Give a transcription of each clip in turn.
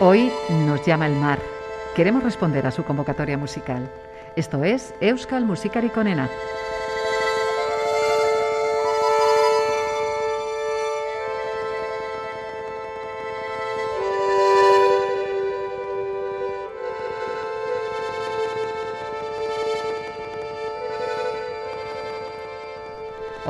Hoy nos llama el mar. Queremos responder a su convocatoria musical. Esto es Euskal Musikari Konena.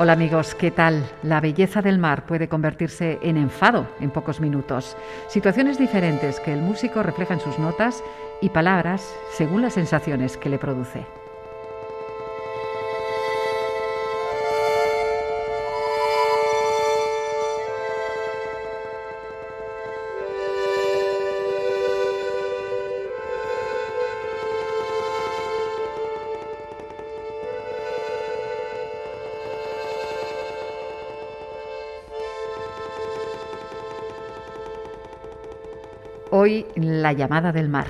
Hola amigos, ¿qué tal? La belleza del mar puede convertirse en enfado en pocos minutos. Situaciones diferentes que el músico refleja en sus notas y palabras según las sensaciones que le produce. Hoy la llamada del mar.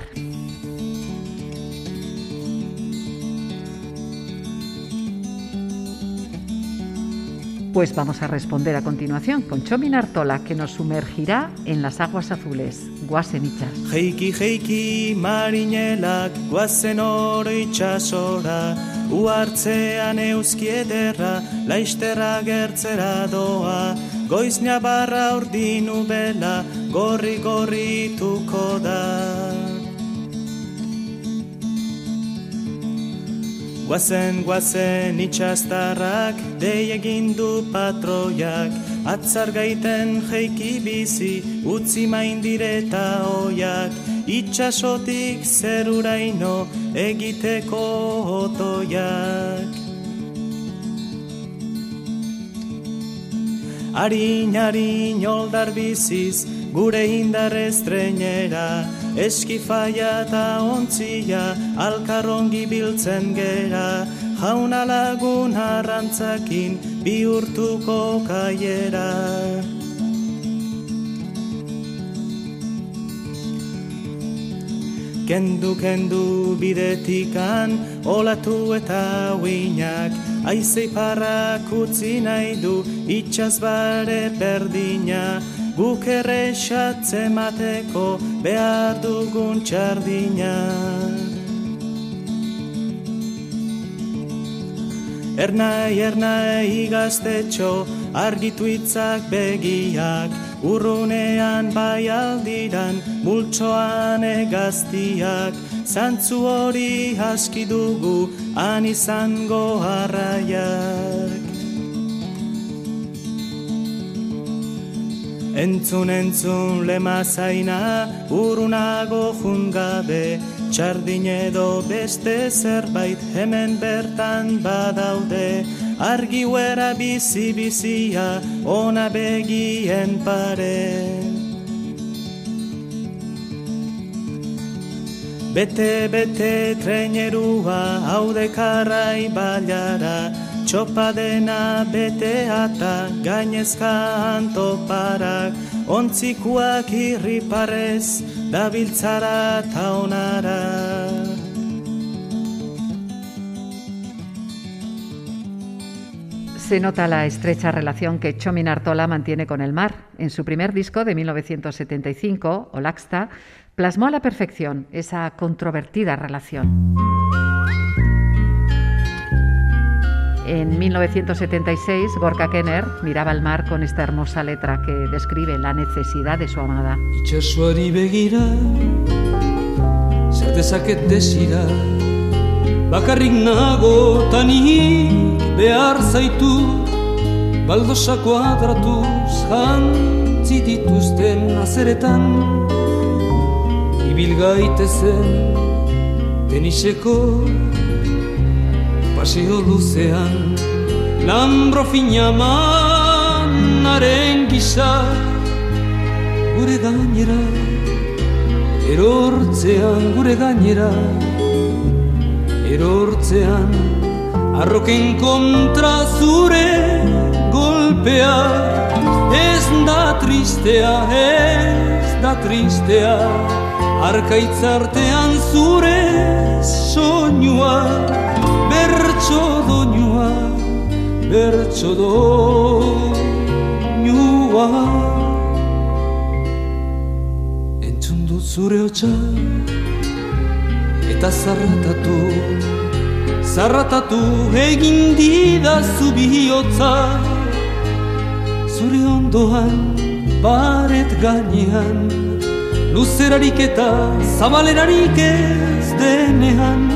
Pues vamos a responder a continuación con Chomin Artola, que nos sumergirá en las aguas azules, guasenichas. Heiki, heiki, marinelak, guazen oro itxasora, uartzean euskiederra, laisterra gertzera doa, goiz nabarra urdinu bela, gorri gorri tuko da. Guazen, guazen itxastarrak, dei egin du patroiak, atzar gaiten jeiki bizi, utzi main direta oiak, itxasotik zeruraino egiteko otoiak. Arin, arin, oldar biziz, gure indar estreinera, eskifaia eta ontzia, alkarrongi biltzen gera, jauna lagun arrantzakin, bihurtuko kaiera. Kendu, kendu bidetikan, olatu eta uinak, aizei parrak utzi nahi du, itxaz bare berdina, guk errexatze mateko behar dugun txardina. Ernai, ernai gaztetxo, argitu itzak begiak, urrunean bai aldiran, multsoan egaztiak, zantzu hori aski dugu, han izango harraiak. Entzun, entzun, lema zaina, urunago jungabe, txardin edo beste zerbait hemen bertan badaude, argi huera bizi bizia, ona begien pare. Bete, bete, trenerua, haude karrai baliara, txopa dena bete ata, gainezka ontzikuak dabiltzara. Se nota la estrecha relación que Chomin Artola mantiene con el mar. En su primer disco de 1975, Olaxta, plasmó a la perfección esa controvertida relación. En 1976, Gorka Kenner miraba al mar con esta hermosa letra que describe la necesidad de su amada. Itxasuari begira, zer dezaket desira, bakarrik nago tani behar zaitu, baldosa kuadratuz jantzi dituzten azeretan, ibil gaitezen teniseko paseo luzean, lambro finamanaren gisa, gure gainera, erortzean gure gainera, erortzean, arroken kontra zure golpea, ez da tristea, ez da tristea, arkaitzartean zure soinua, bertso doinua, bertso doinua. Entzun dut zure hotxa eta zarratatu zarratatu egin didazu bihotza zure ondoan baret gainean luzerarik eta zabalerarik ez denean.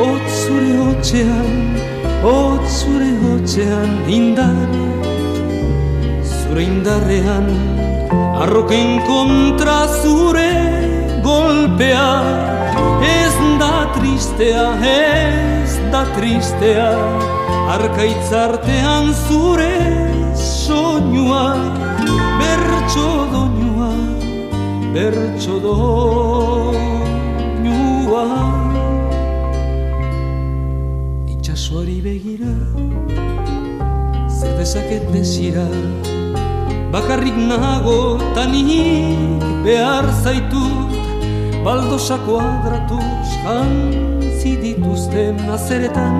Ot zure hotxean, ot zure hotxean indar. Zure indarrean, arroken kontra zure golpea. Ez da tristea, ez da tristea. Arkaitzartean zure soinua Bertxo bertxo doinua Itxasoari begira Zer dezaket desira. Bakarrik nago tanik behar zaitut Baldosako adratuz jantzi dituzten azeretan.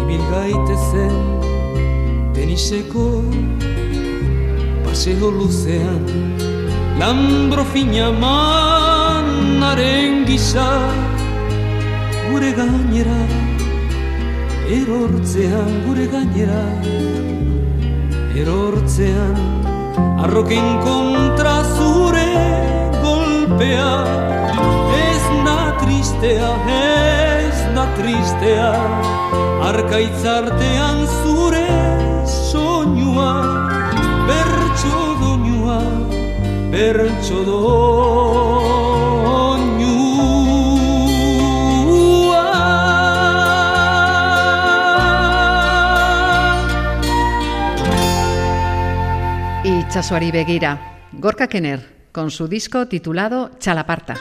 Ibil gaitezen teniseko paseo luzean Lambro fina gisa gure gainera Erortzean gure gainera Erortzean arroken kontra zure golpea. Ez da tristea, ez da tristea Arkaitzartean zure soinua. Bertxo doinua, bertxo Itxasoari begira, Gorka Kenner, con su disco titulado Chalaparta.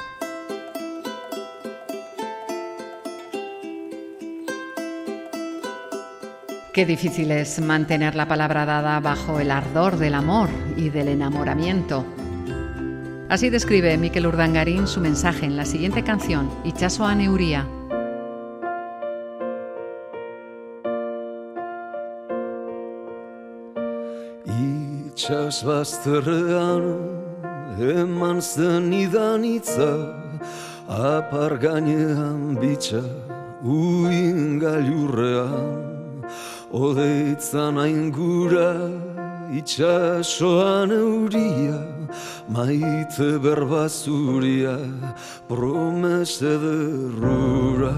Qué difícil es mantener la palabra dada bajo el ardor del amor y del enamoramiento. Así describe Miquel Urdangarín su mensaje en la siguiente canción, Itxaso Aneuría. Itxas bazterrean eman zen idanitza Apar gainean bitxa uin gailurrean Odeitzan aingura itxasoan euria Maite berbazuria promese derrura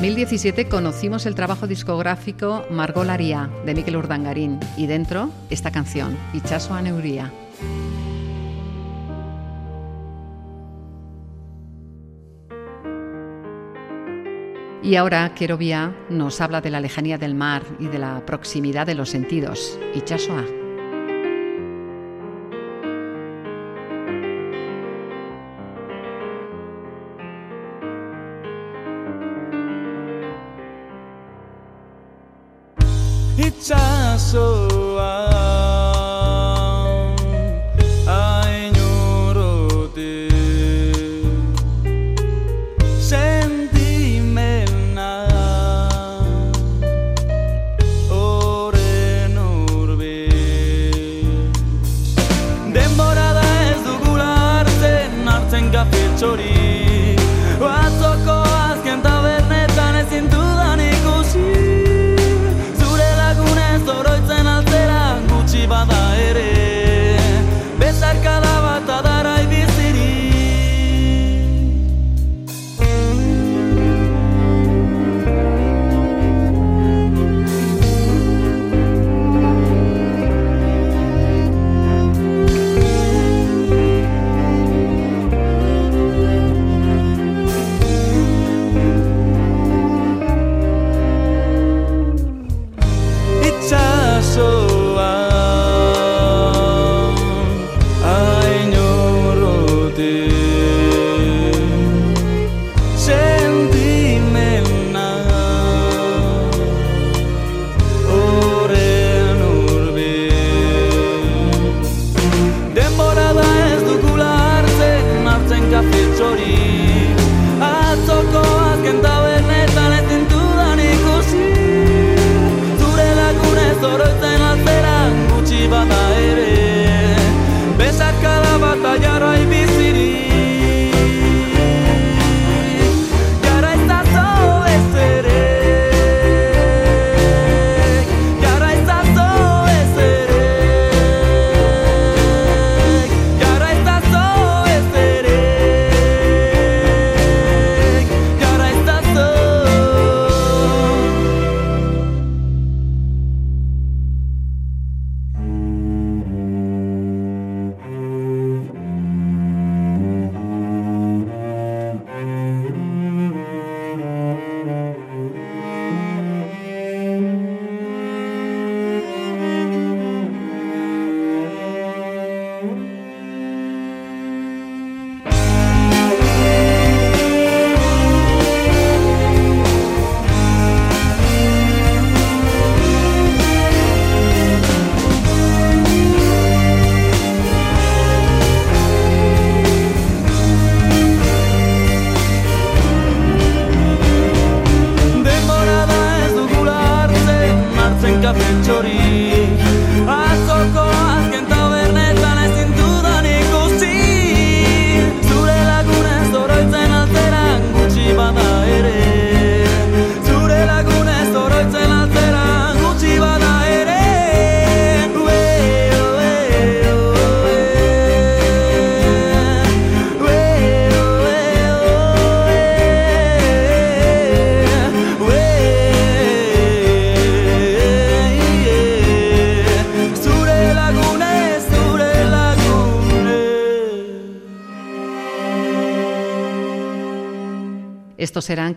2017 conocimos el trabajo discográfico Margolaria de Miquel Urdangarín y dentro esta canción, Ichaso Aneuría. Y ahora Querovia nos habla de la lejanía del mar y de la proximidad de los sentidos. Ichasoa. Sorry.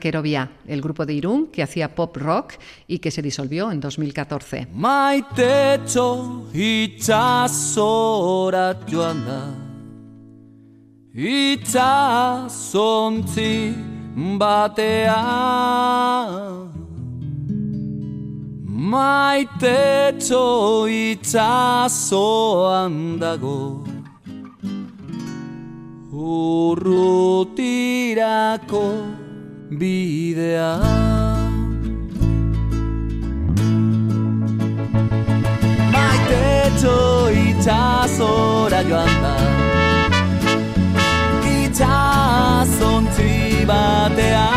Querovia, el grupo de Irún que hacía pop rock y que se disolvió en 2014. Maitetxo itxasora joan da Itxasontzi batea. Maitetxo itxasoan dago. Urrutirako bidea. Maite txo itxasora joan da. Itxasontzi batea.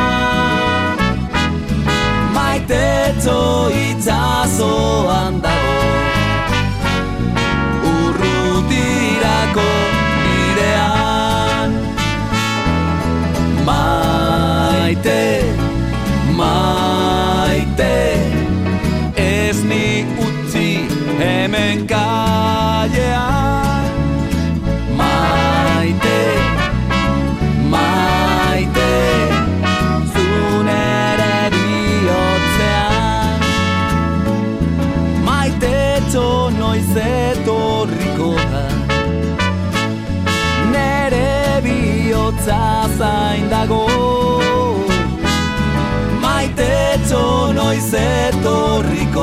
Maite txo itxasoan dago maite, maite. Ez ni utzi hemen kailean. Maite, maite Zunere bihotzean. Maite etxo noiz etorriko Nere bihotza zara. Noiz etorriko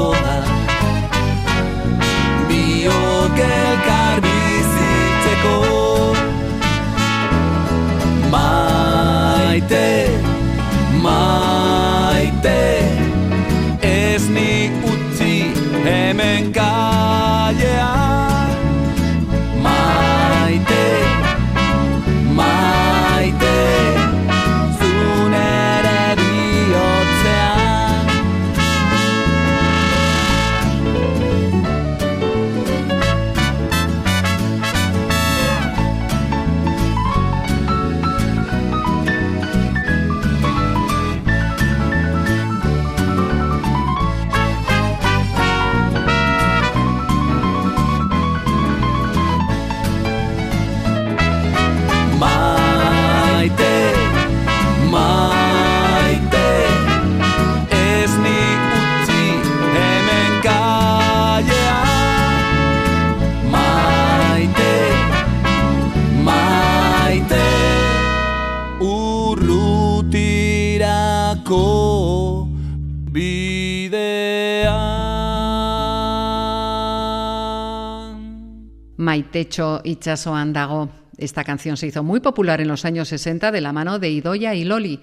Maitecho itxasoan dago. Esta canción se hizo muy popular en los años 60 de la mano de Idoya y Loli.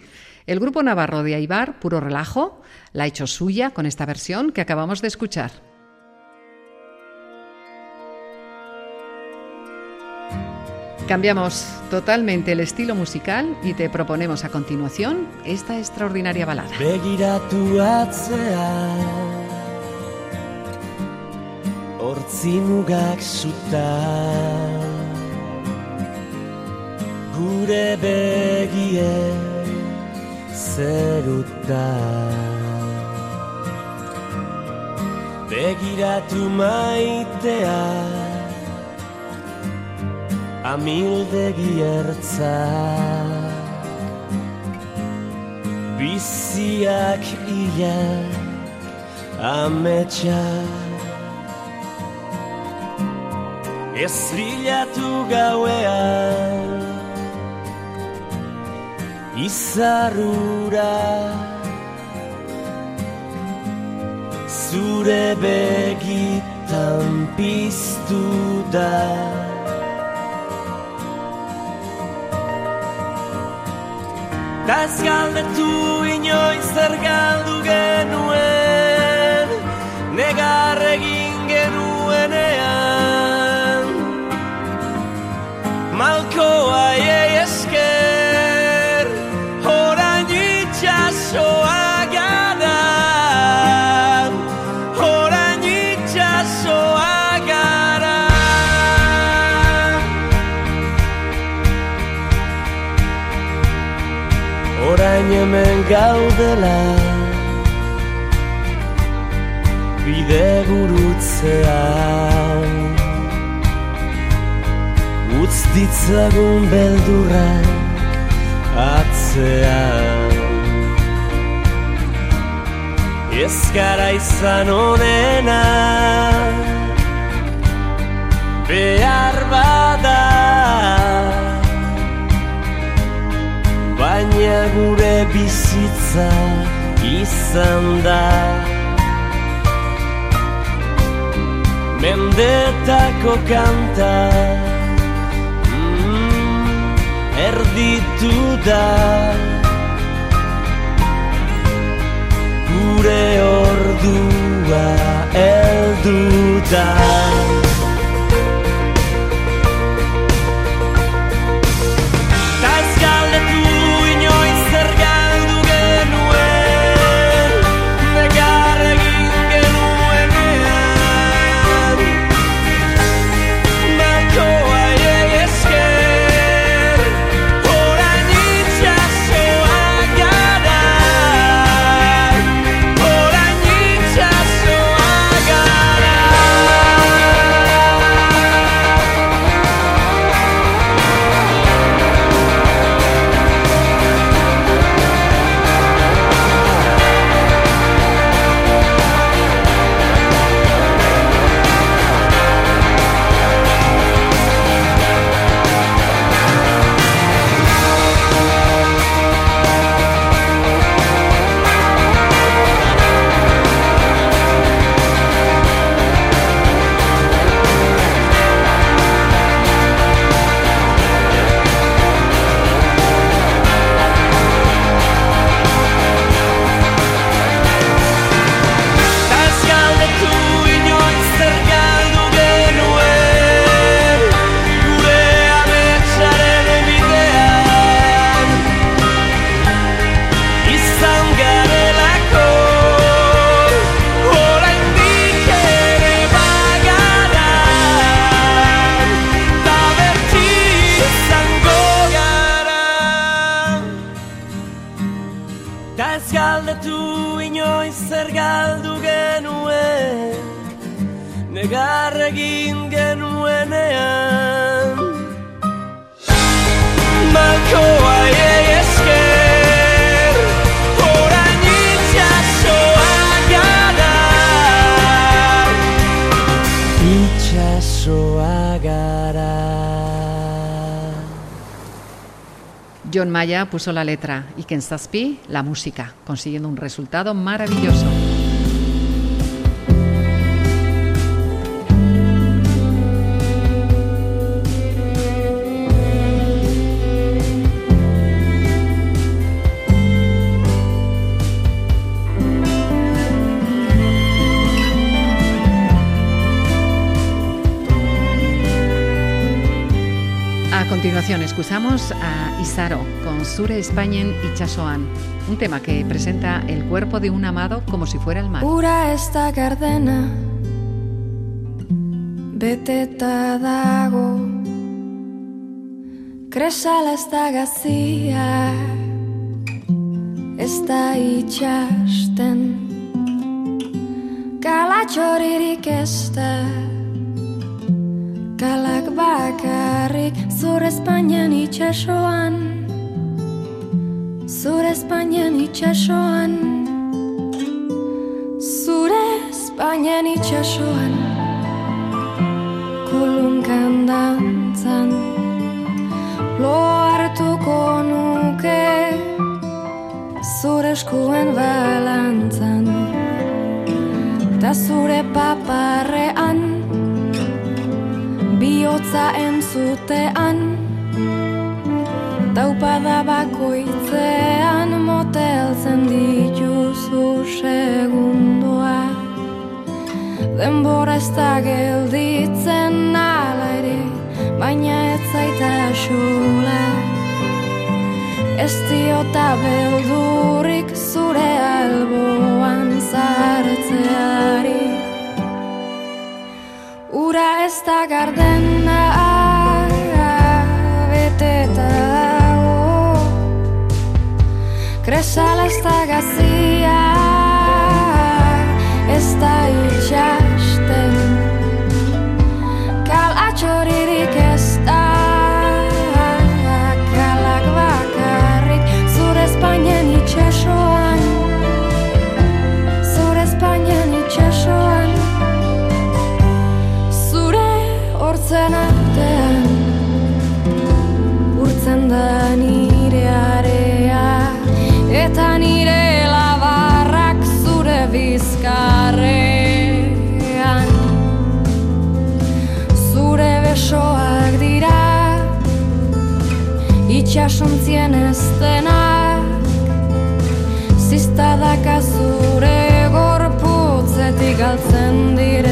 El grupo navarro de Aibar, Puro Relajo, la ha hecho suya con esta versión que acabamos de escuchar. Cambiamos totalmente el estilo musical y te proponemos a continuación esta extraordinaria balada. Hortzi mugak suta Gure begie zeruta. Begiratu maitea Amildegi ertza. Biziak ia ametsa Ez bilatu gauean Izarrura. Zure begitan piztu da. Ta ez galdetu inoiz zer galdu genuen Negar gaudela. Bide gurutzean Utz ditzagun beldurrak atzean. Ez gara izan onena gure bizitza izan da Mendetako kanta mm, Erditu da Gure ordua eldu da Maya puso la letra y Ken Zazpi la música, consiguiendo un resultado maravilloso. A continuación escuchamos a Isaro con Sure Españen y Chasoan, un tema que presenta el cuerpo de un amado como si fuera el mar. Ura ez da gardena Beteta dago Kresala ez da gazia Ez da itxasten Kalatxoririk ez da Kalak bakarrik Zur Espainian itxasoan Zur Espainian itxasoan Zure Espainian itxasoan Kulunkan dantzan. Lo hartuko nuke Zure eskuen balantzan. Ta zure paparrean Biotza entzutean Taupada bakoitzean moteltzen dituzu segundoa Denbora ez da gelditzen ala ere Baina ez zaita xula. Ez diota beldurik zure alboan zartzeari Ura ez da gardena Kresala ez da Itxasontzien ez denak Ziztadaka zure gorputzetik galtzen diren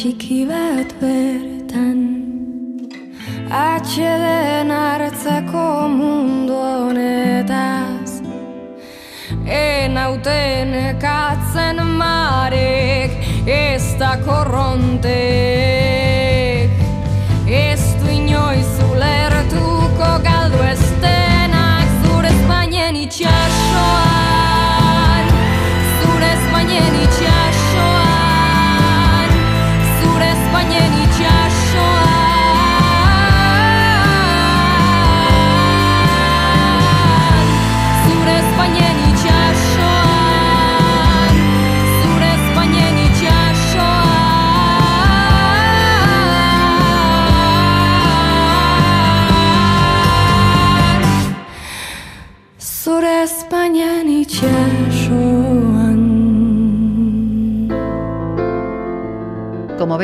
txiki bat bertan Atxeden hartzeko mundu honetaz. Enauten ekatzen marek Ez da korrontek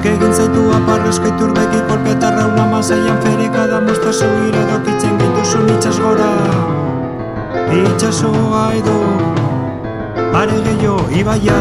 Nork egin zaitu aparrezko iturbeki kolpetarra una mazaian fereka da mostazo iradokitzen gintuzun itxas gora Itxasoa edo are gehiago ibaia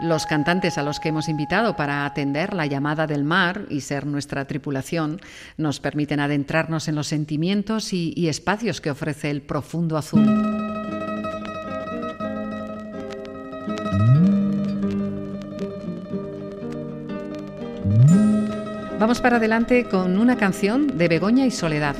Los cantantes a los que hemos invitado para atender la llamada del mar y ser nuestra tripulación nos permiten adentrarnos en los sentimientos y espacios que ofrece el profundo azul. Vamos para adelante con una canción de Begoña y Soledad.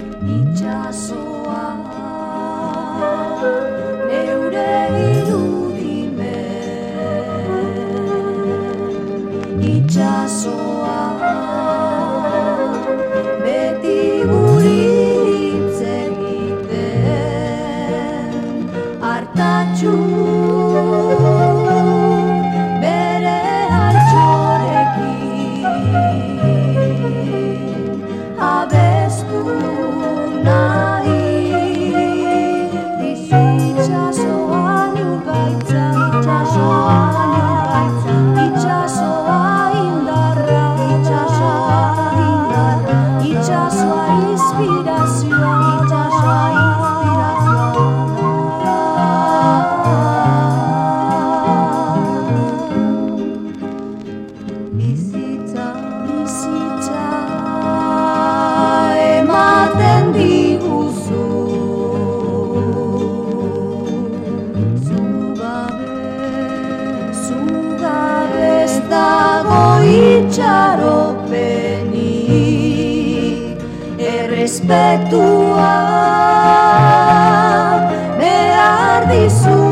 kantua behar dizu.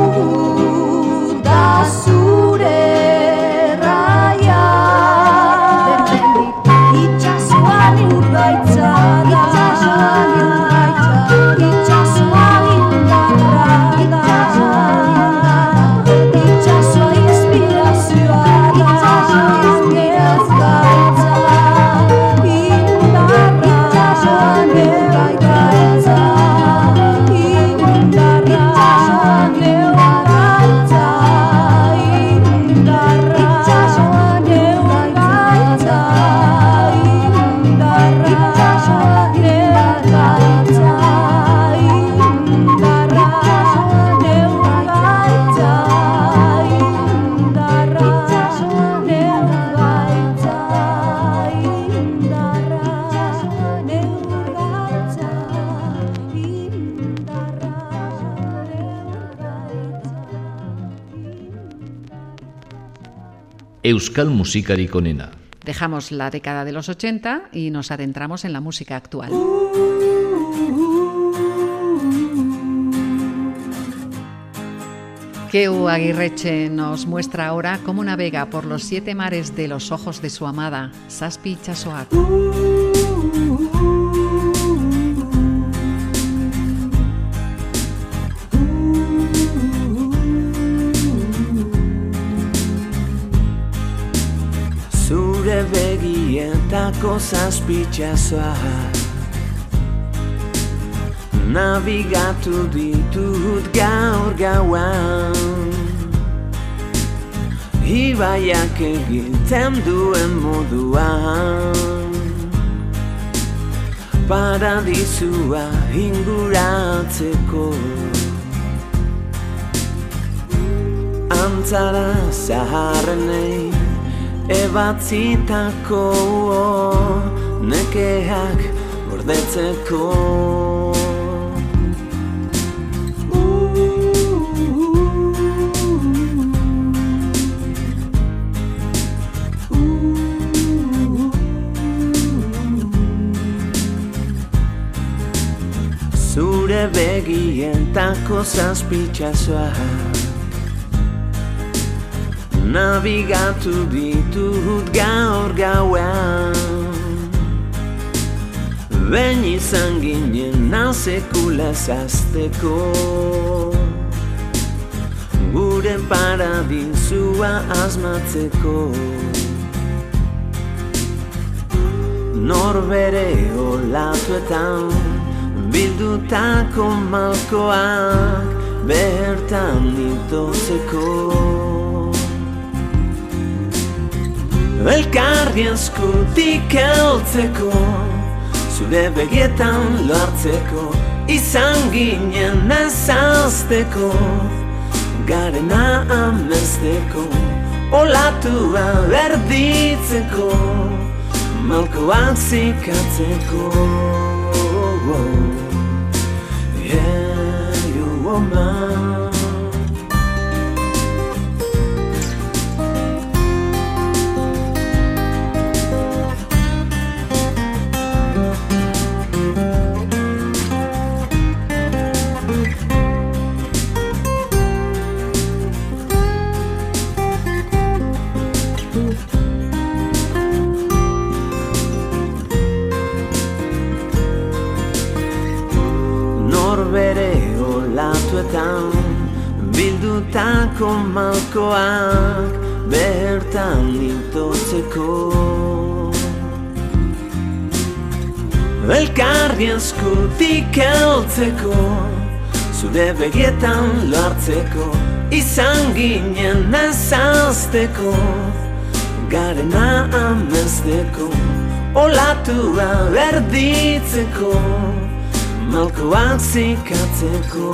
Euskal musikarik onena. Dejamos la década de los 80 y nos adentramos en la música actual. Keu Aguirreche nos muestra ahora cómo navega por los siete mares de los ojos de su amada, Saspi Chasoak. Zure begietako zazpitxazoak Navigatu ditut gaur gauan. Ibaiak egiten duen moduan. Paradizua inguratzeko. Antzara zaharrenei ebatzitako nekeak gordetzeko. Zure begientako zazpitxazoak Navigatu ditut gaur gauan Ben izan ginen nazekula zazteko. Gure paradizua asmatzeko. Norbere olatuetan Bildutako malkoak bertan itotzeko Elkarri eskutik heltzeko Zure begietan loartzeko Izan ginen ezazteko Garena amesteko Olatua berditzeko Malkoak zikatzeko. Yeah, you woman olatuetan Bildutako malkoak bertan itotzeko Elkarri eskutik heltzeko Zure begietan loartzeko Izan ginen ezazteko. Garena amesteko Olatua berditzeko Malkoak zikatzeko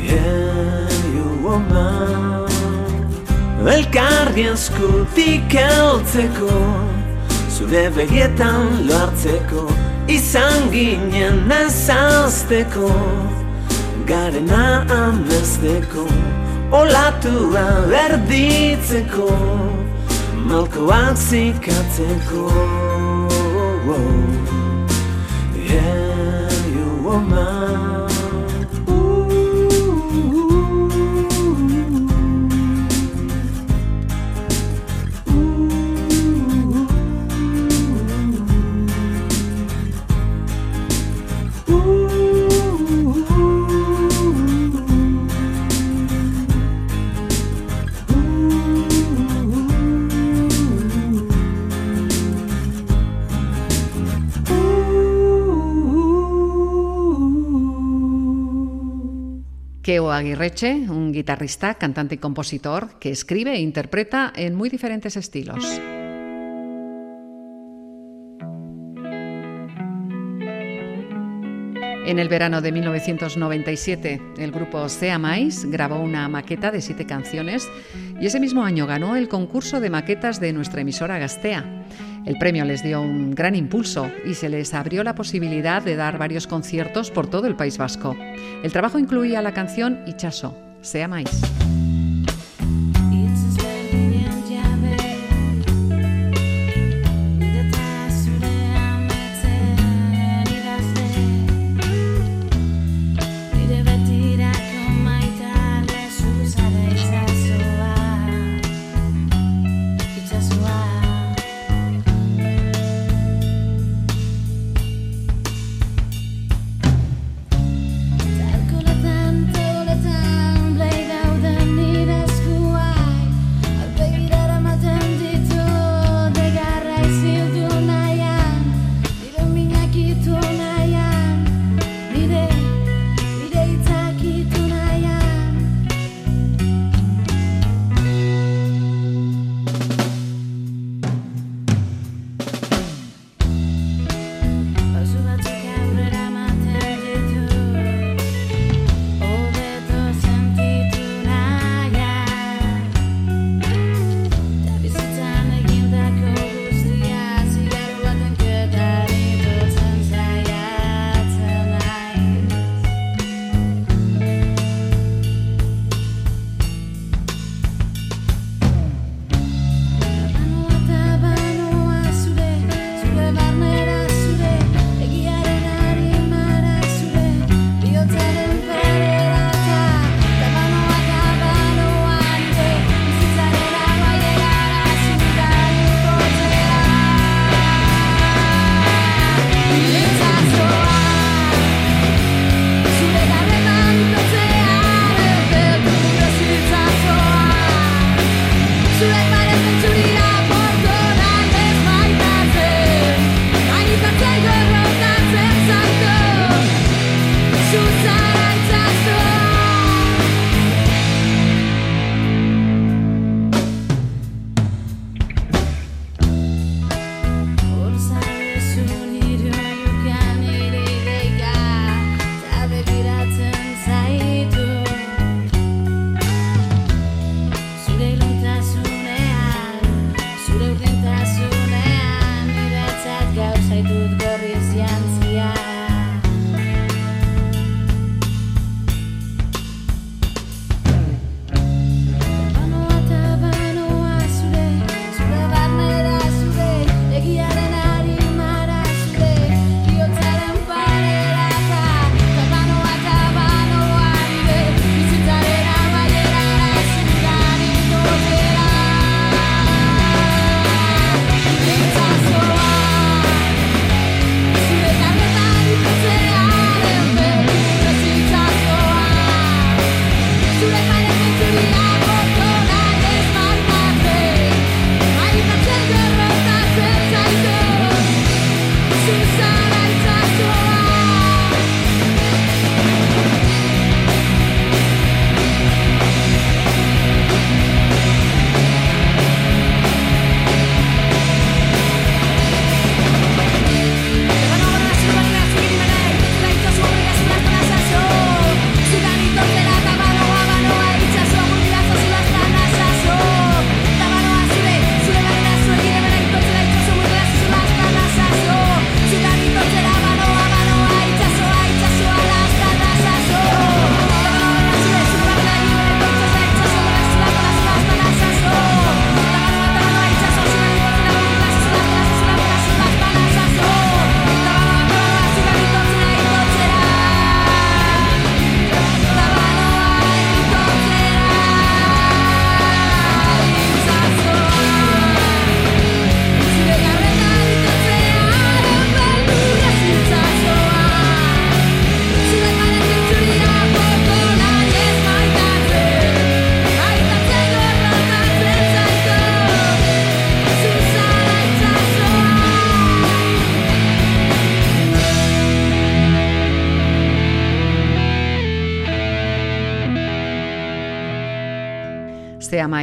Yeah, you woman Elkarri eskutik heltzeko. Zure begietan loartzeko Izan ginen ezazteko Garena amesteko Olatua berditzeko Malkoak zikatzeko Yeah, you woman Keo Aguirreche, un guitarrista, cantante y compositor que escribe e interpreta en muy diferentes estilos. En el verano de 1997, el grupo Sea Mais grabó una maqueta de siete canciones y ese mismo año ganó el concurso de maquetas de nuestra emisora Gastea. El premio les dio un gran impulso y se les abrió la posibilidad de dar varios conciertos por todo el País Vasco. El trabajo incluía la canción Ichaso, Sea Mais.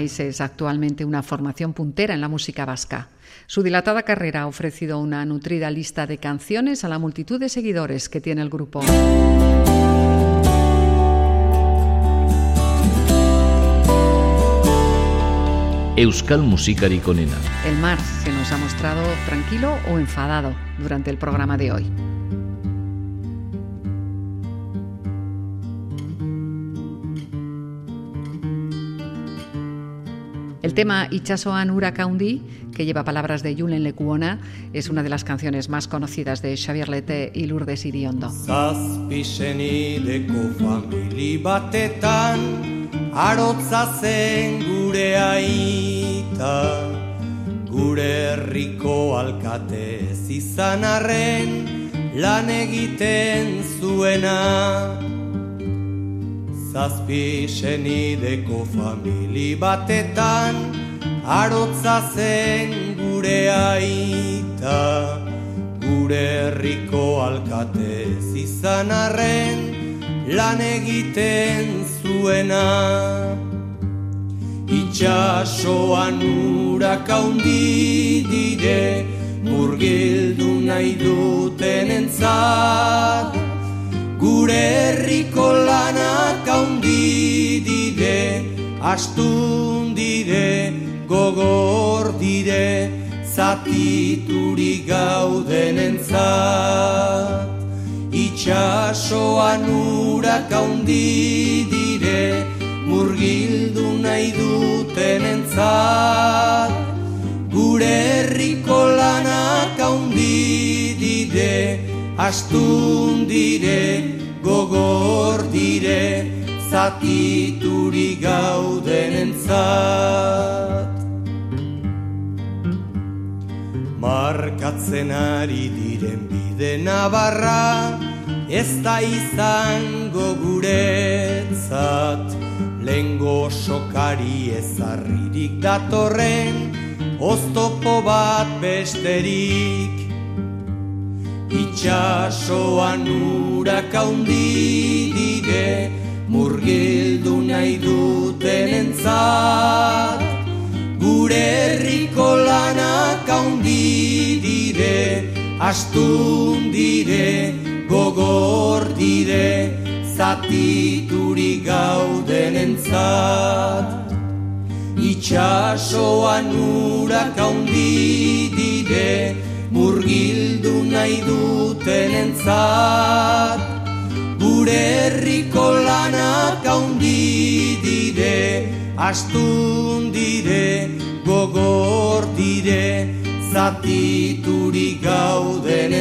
Es actualmente una formación puntera en la música vasca. Su dilatada carrera ha ofrecido una nutrida lista de canciones a la multitud de seguidores que tiene el grupo. Euskal Musikari Konena. El mar se nos ha mostrado tranquilo o enfadado durante el programa de hoy. El tema Ichasoan Urakaundi, que lleva palabras de Julen Lekuona, es una de las canciones más conocidas de Xavier Lete y Lourdes Iriondo. Zazpi senideko famili batetan Arotza zen gure aita. Gure herriko alkatez izan arren Lan egiten zuena. Itxasoan urak haundi dire Murgildu nahi duten entzat Gure herriko lanak haundi dire Astun dire, gogor dire Zatiturik gauden entzat. Itxasoan urak haundi dire Murgildu nahi duten entzat. Gure herriko lanak haundi dire Astun dire, gogor dire Zatiturik gauden entzat. Markatzen ari diren bide nabarra Ez da izango guretzat. Lengo sokari ezarririk datorren Oztopo bat besterik Itxasoan urak haundi dire Murgildu nahi duten entzat Gure herriko lanak haundi dire Astun dire, gogor dire Zatiturik gauden entzat Itxasoan urak haundi dire Murgildu nahi duten entzat Gure herriko lanak haundi dire Astun dire, gogor dire Zatiturik gauden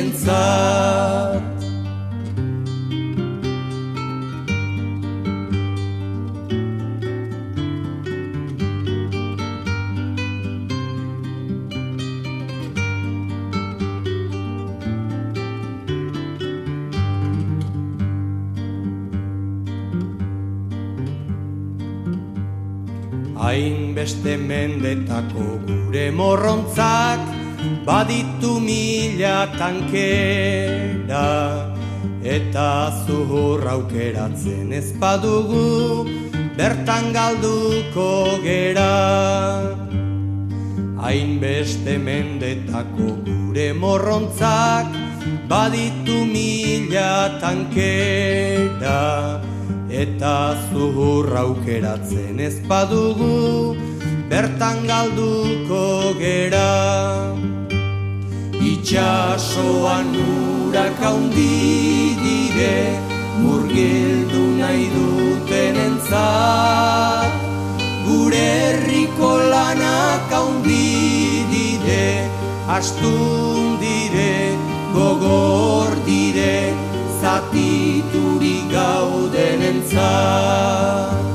Hainbeste mendetako gure morrontzak Baditu mila tankera. Eta zuhur aukeratzen ez badugu Bertan galduko gera. Hainbeste mendetako gure morrontzak Baditu mila tankera. Eta zuhur aukeratzen ez badugu Bertan galduko gera. Itxasoan urak haundi dire Murgildu nahi duten entzat Gure herriko lanak haundi dire Astun dire, gogor dire Zatiturik gauden entzat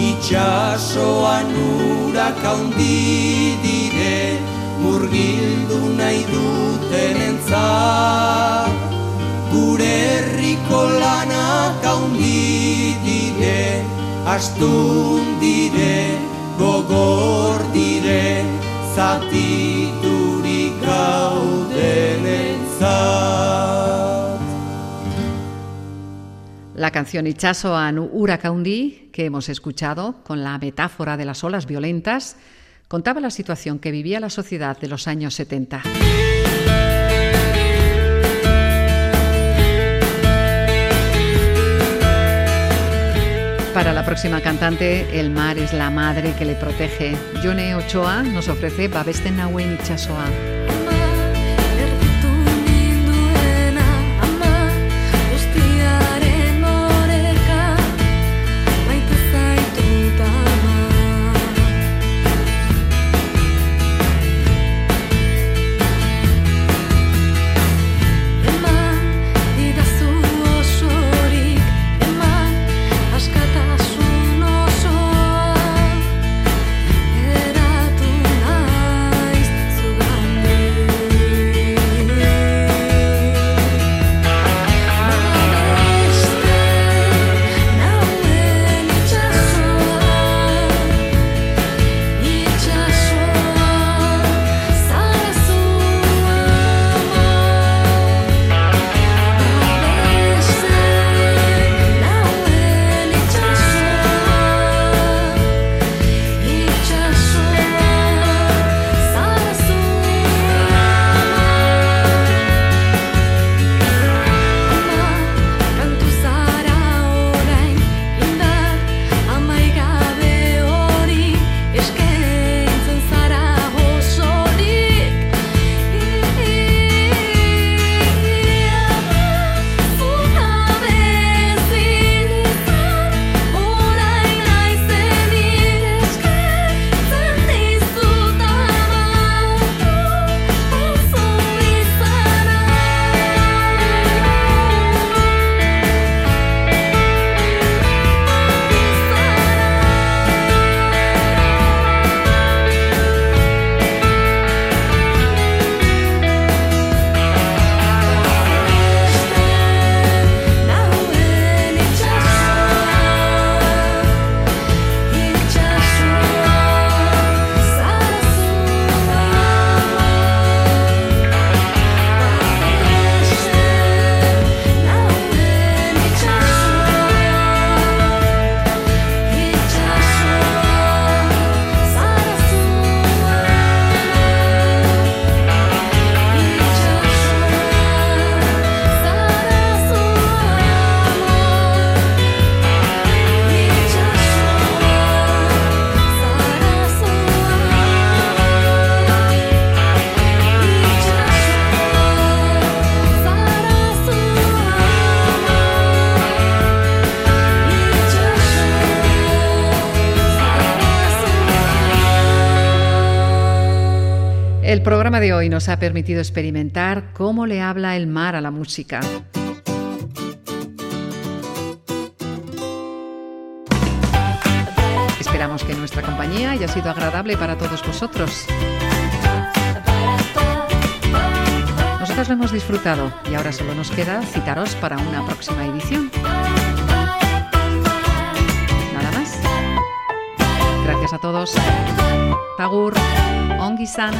Itxasoan urak haundi dire Murgildu nahi duten entzat Gure herriko lanak haundi dire Astun dire, gogor dire Zatiturik gauden entzat La canción Ichasoan Urakaundi, que hemos escuchado, con la metáfora de las olas violentas, contaba la situación que vivía la sociedad de los años 70. Para la próxima cantante, el mar es la madre que le protege. Yone Ochoa nos ofrece Babesten Nauen Itxasoa. De hoy nos ha permitido experimentar cómo le habla el mar a la música. Esperamos que nuestra compañía haya sido agradable para todos vosotros. Nosotros lo hemos disfrutado y ahora solo nos queda citaros para una próxima edición. Nada más. Gracias a todos. Tagur. Ongi san.